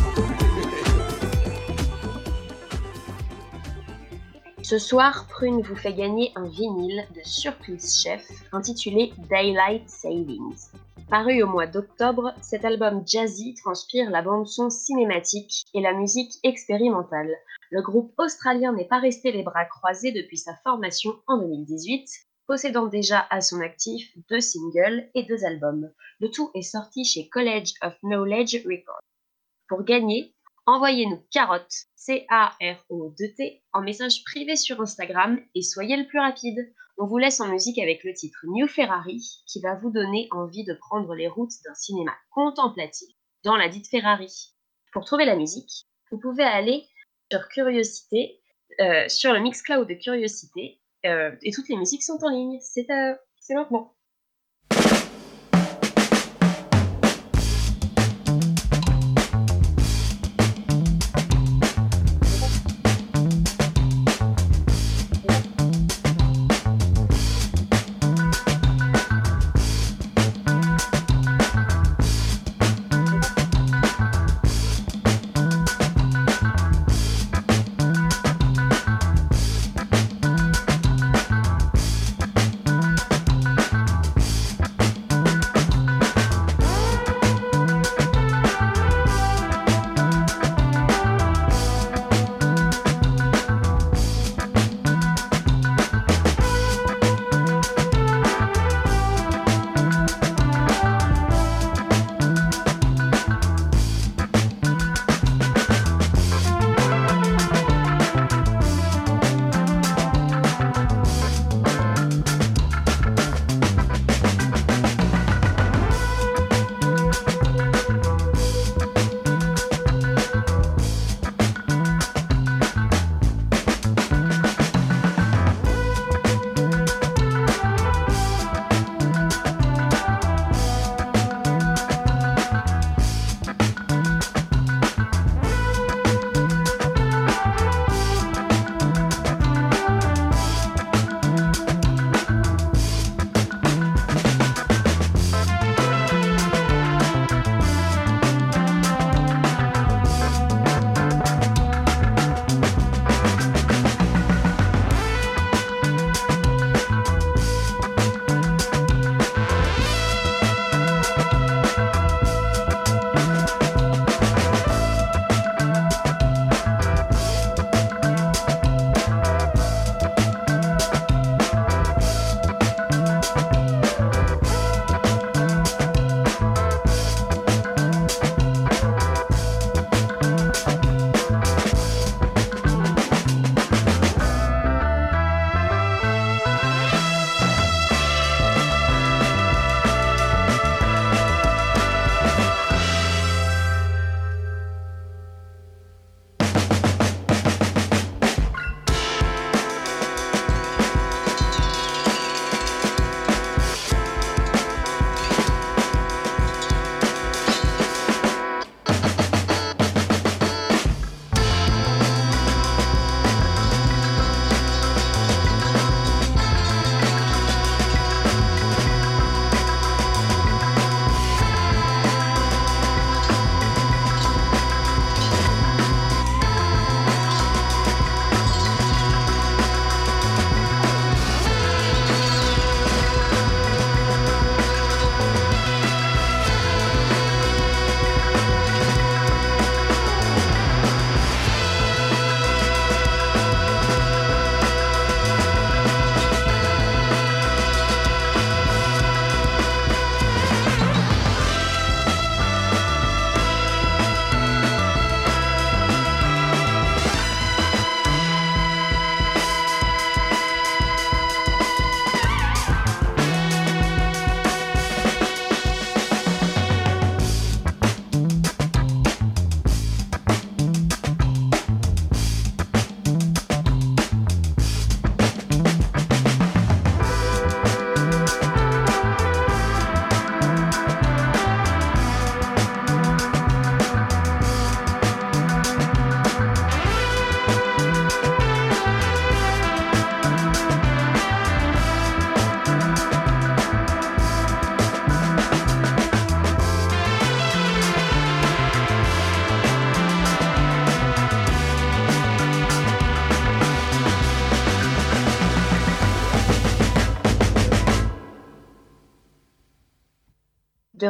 S1: Ce soir, Prune vous fait gagner un vinyle de Surprise Chef intitulé Daylight Savings. Paru au mois d'octobre, cet album jazzy transpire la bande-son cinématique et la musique expérimentale. Le groupe australien n'est pas resté les bras croisés depuis sa formation en 2018 possédant déjà à son actif deux singles et deux albums. Le tout est sorti chez College of Knowledge Records. Pour gagner, envoyez-nous carotte, C-A-R-O-T, en message privé sur Instagram et soyez le plus rapide. On vous laisse en musique avec le titre New Ferrari qui va vous donner envie de prendre les routes d'un cinéma contemplatif dans la dite Ferrari. Pour trouver la musique, vous pouvez aller sur Curiosité, euh, sur le Mixcloud de Curiosité, euh, et toutes les musiques sont en ligne. C'est euh, maintenant.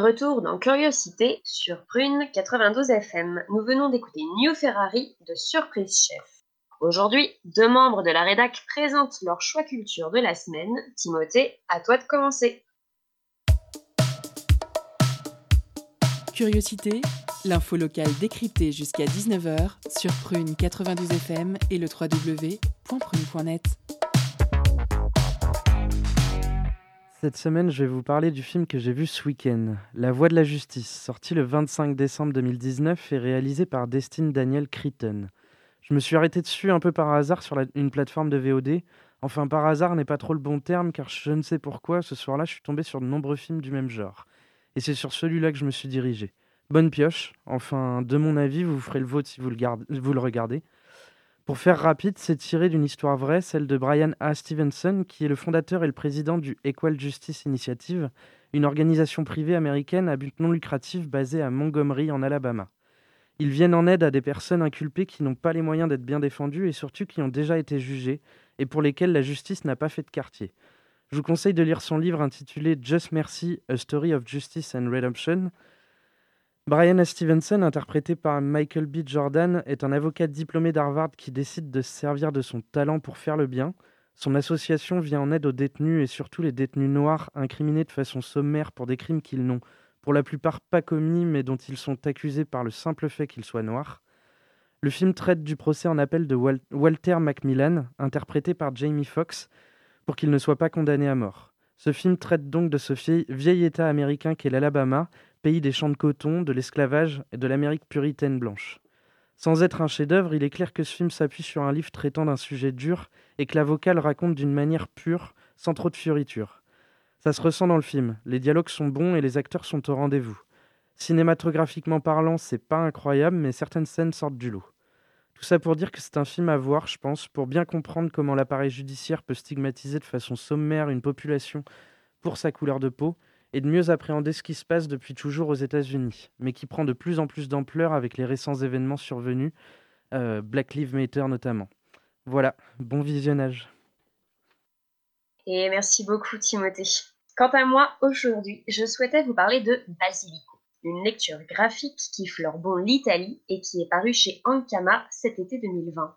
S1: Retour dans Curiosité sur Prune 92 FM, nous venons d'écouter New Ferrari de Surprise Chef. Aujourd'hui, deux membres de la rédac présentent leur choix culture de la semaine. Timothée, à toi de commencer.
S3: Curiosité, l'info locale décryptée jusqu'à 19h sur Prune 92 FM et le www.prune.net.
S2: Cette semaine, je vais vous parler du film que j'ai vu ce week-end, La Voix de la Justice, sorti le 25 décembre 2019 et réalisé par Destine Daniel Critton. Je me suis arrêté dessus un peu par hasard sur une plateforme de VOD. Enfin, par hasard n'est pas trop le bon terme, car je ne sais pourquoi, ce soir-là, je suis tombé sur de nombreux films du même genre. Et c'est sur celui-là que je me suis dirigé. Bonne pioche, enfin, de mon avis, vous ferez le vôtre si vous le, vous le regardez. Pour faire rapide, c'est tiré d'une histoire vraie, celle de Brian A. Stevenson, qui est le fondateur et le président du Equal Justice Initiative, une organisation privée américaine à but non lucratif basée à Montgomery, en Alabama. Ils viennent en aide à des personnes inculpées qui n'ont pas les moyens d'être bien défendues et surtout qui ont déjà été jugées et pour lesquelles la justice n'a pas fait de quartier. Je vous conseille de lire son livre intitulé Just Mercy, A Story of Justice and Redemption, Brian. Stevenson, interprété par Michael B. Jordan, est un avocat diplômé d'Harvard qui décide de se servir de son talent pour faire le bien. Son association vient en aide aux détenus et surtout les détenus noirs incriminés de façon sommaire pour des crimes qu'ils n'ont pour la plupart pas commis mais dont ils sont accusés par le simple fait qu'ils soient noirs. Le film traite du procès en appel de Walter Macmillan, interprété par Jamie Foxx, pour qu'il ne soit pas condamné à mort. Ce film traite donc de ce vieil État américain qu'est l'Alabama, pays des champs de coton, de l'esclavage et de l'Amérique puritaine blanche. Sans être un chef-d'œuvre, il est clair que ce film s'appuie sur un livre traitant d'un sujet dur et que l'avocat le raconte d'une manière pure, sans trop de fioritures. Ça se ressent dans le film, les dialogues sont bons et les acteurs sont au rendez-vous. Cinématographiquement parlant, c'est pas incroyable, mais certaines scènes sortent du lot. Tout ça pour dire que c'est un film à voir, je pense, pour bien comprendre comment l'appareil judiciaire peut stigmatiser de façon sommaire une population pour sa couleur de peau et de mieux appréhender ce qui se passe depuis toujours aux États-Unis, mais qui prend de plus en plus d'ampleur avec les récents événements survenus, euh, Black Lives Matter notamment. Voilà, bon visionnage.
S1: Et merci beaucoup Timothée. Quant à moi, aujourd'hui, je souhaitais vous parler de Basilico, une lecture graphique qui fleure bon l'Italie et qui est parue chez Ankama cet été 2020.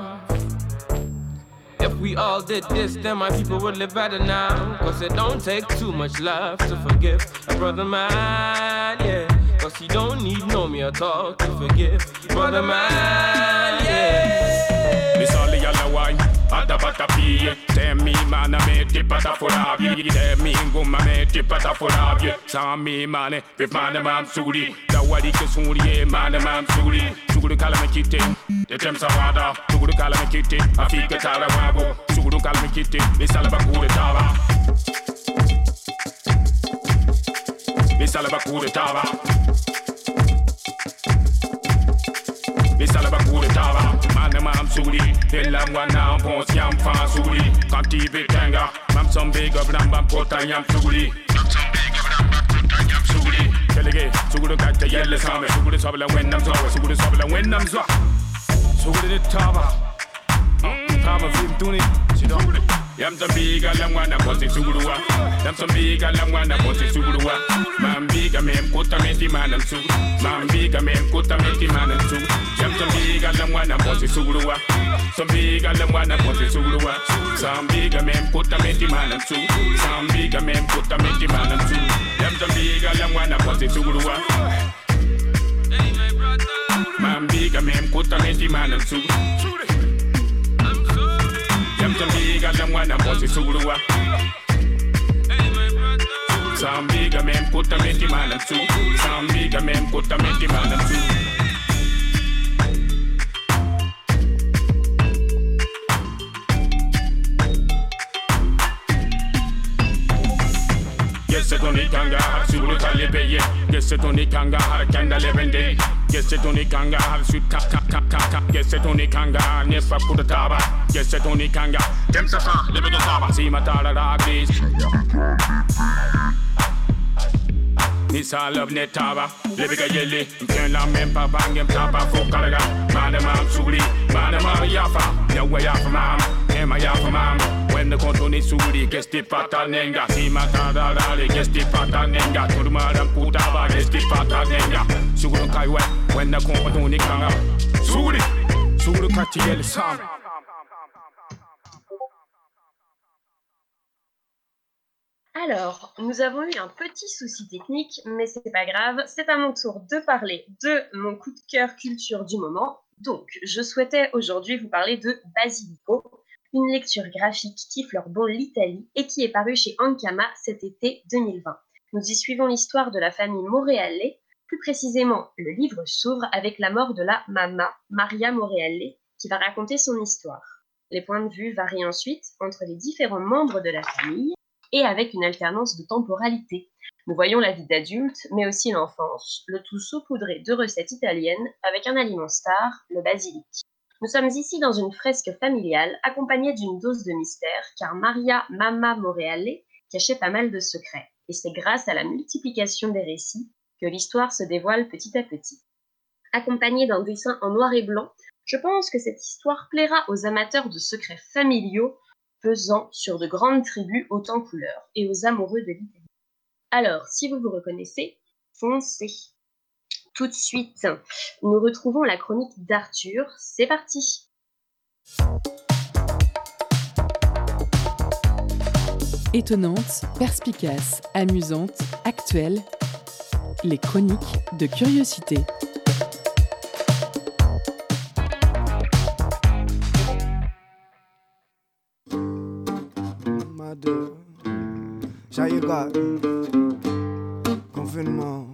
S8: We all did this, then my people would live better now. Cause it don't take too much love to forgive a brother man, yeah. Cause he don't need no me at all to forgive brother man, yeah.
S9: Miss all the wine, ada bata pie. Tell me man, I made it pata for abi. Tell me ngoma made it pata for abi. Sam me man, eh, if man eh, man suri. Da wadi ke suri, man eh, man suri. Suri kala me kite, the temps are harder. Sugudu kala me kitty. Afika tala wabo. Sugudu kala me kitty. Lisala bakude tava. Lisala bakude tava. Lisala bakude tava. Mane mam suli. Hela mwana mpons yam fan suli. Kanti vitenga. Mam sombe govnam bam kota yam suli. Mam sombe Sugudu kata yelle same. Sugudu sabla when nam zawa. Sugudu sabla when nam zawa. Suge dit taba Taba vim tuni Yam som biga lam wana posi suguruwa Yam som biga lam wana posi suguruwa Man biga mem kota meti manan su Man biga mem kota meti manan su Yam som biga lam wana posi suguruwa Som biga lam wana posi suguruwa Sam biga mem kota meti manan su Sam biga mem kota meti manan su Yam som biga lam wana posi suguruwa Jamaica, me mkuta na estima na msuri Jam Jamaica, na mwana mbosi suruwa Zambiga, me mkuta na estima na msuri Zambiga, me mkuta na estima na msuri Gesse ton ikanga, sulu talibeye Gesse ton ikanga, kendalevende Gesse ton ikanga, kendalevende har su ta ta ta ta ta Gesetoni kanga ne fa kuda taba. Gesetoni kanga. Dem safa lebe de taba. Si matala da gris ni salab ne taba lebi ka yele mfɛn la mɛn pa bangɛm taba fo kalaga maana maam suguri maana maam yafa ne wa yafa mam. ne ma yafa maam wɛnde kɔntɔ ne suguri gɛsti pata nenga sima tada dale gɛsti pata nenga turumaran putaba gɛsti pata nenga sugurun kai wey. When the kɔntɔ ni kanga Suri. suguri kati tiyɛli sam
S1: Alors, nous avons eu un petit souci technique, mais c'est pas grave, c'est à mon tour de parler de mon coup de cœur culture du moment. Donc, je souhaitais aujourd'hui vous parler de Basilico, une lecture graphique qui fleure bon l'Italie et qui est parue chez Ankama cet été 2020. Nous y suivons l'histoire de la famille Moreale. Plus précisément, le livre s'ouvre avec la mort de la Mama, Maria Moreale, qui va raconter son histoire. Les points de vue varient ensuite entre les différents membres de la famille et avec une alternance de temporalité. Nous voyons la vie d'adulte, mais aussi l'enfance, le tout saupoudré de recettes italiennes avec un aliment star, le basilic. Nous sommes ici dans une fresque familiale accompagnée d'une dose de mystère car Maria Mama Moreale cachait pas mal de secrets. Et c'est grâce à la multiplication des récits que l'histoire se dévoile petit à petit. Accompagnée d'un dessin en noir et blanc, je pense que cette histoire plaira aux amateurs de secrets familiaux pesant sur de grandes tribus hautes en couleurs et aux amoureux de l'Italie. Alors, si vous vous reconnaissez, foncez. Tout de suite, nous retrouvons la chronique d'Arthur. C'est parti.
S3: Étonnante, perspicace, amusante, actuelle, les chroniques de curiosité.
S10: Confinement.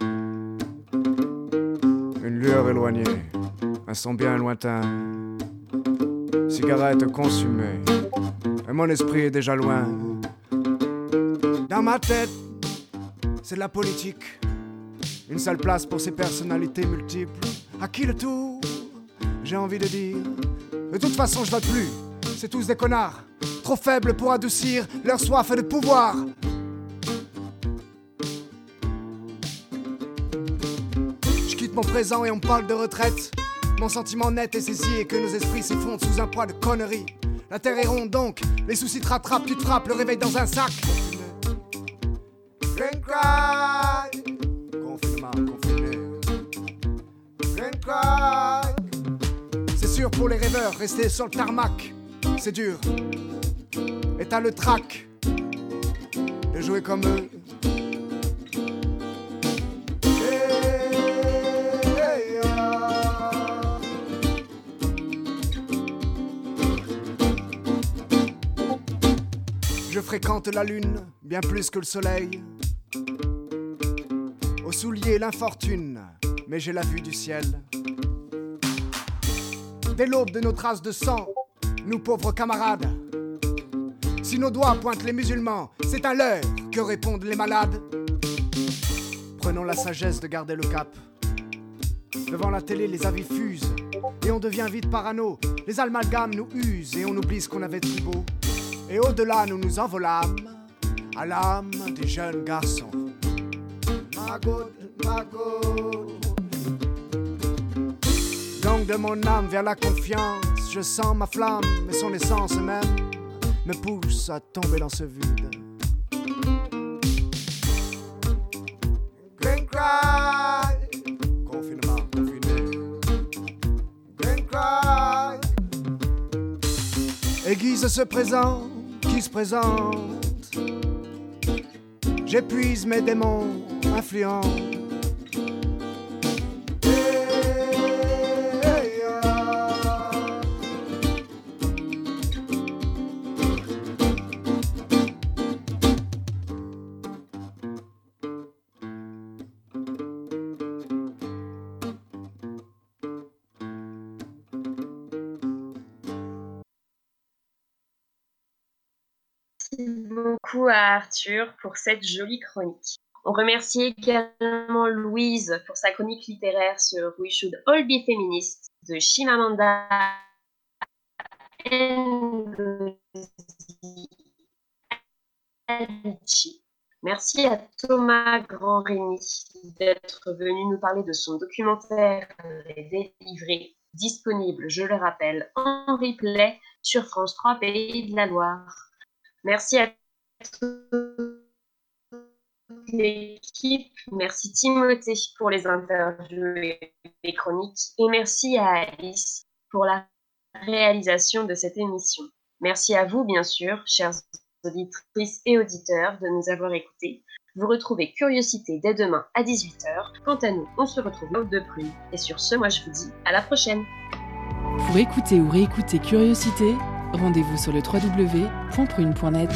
S10: Une lueur éloignée, un son bien lointain. Cigarette consumée, et mon esprit est déjà loin. Dans ma tête, c'est de la politique. Une seule place pour ces personnalités multiples. À qui le tour J'ai envie de dire. De toute façon, je vote plus. C'est tous des connards trop faibles pour adoucir leur soif de pouvoir. Je quitte mon présent et on parle de retraite. Mon sentiment net est saisi et que nos esprits s'effondrent sous un poids de conneries. La terre est ronde donc, les soucis te rattrapent, tu te frappes, le réveil dans un sac. C'est sûr pour les rêveurs, rester sur le tarmac, c'est dur. Et t'as le trac de jouer comme eux. Je fréquente la lune bien plus que le soleil. Au soulier l'infortune, mais j'ai la vue du ciel. Dès l'aube de nos traces de sang, nous pauvres camarades, si nos doigts pointent les musulmans, c'est à l'heure que répondent les malades. Prenons la sagesse de garder le cap. Devant la télé, les avis fusent et on devient vite parano. Les amalgames nous usent et on oublie ce qu'on avait de beau. Et au-delà, nous nous envolâmes à l'âme des jeunes garçons. Magot, magot. Donc de mon âme vers la confiance, je sens ma flamme, mais son essence même me pousse à tomber dans ce vide. Green cry, confinement, confiné. Green cry, aiguise ce présent qui se présente? J'épuise mes démons influents.
S1: À Arthur pour cette jolie chronique. On remercie également Louise pour sa chronique littéraire sur We Should All Be Feminists de Shimamanda Adichie. Merci à Thomas Grand-Rémy d'être venu nous parler de son documentaire délivré, disponible, je le rappelle, en replay sur France 3 Pays de la Loire. Merci à l'équipe, merci Timothée pour les interviews et les chroniques, et merci à Alice pour la réalisation de cette émission. Merci à vous, bien sûr, chers auditrices et auditeurs, de nous avoir écoutés. Vous retrouvez Curiosité dès demain à 18h. Quant à nous, on se retrouve au de prune. Et sur ce, moi je vous dis à la prochaine.
S3: Pour écouter ou réécouter Curiosité, rendez-vous sur le www.prune.net.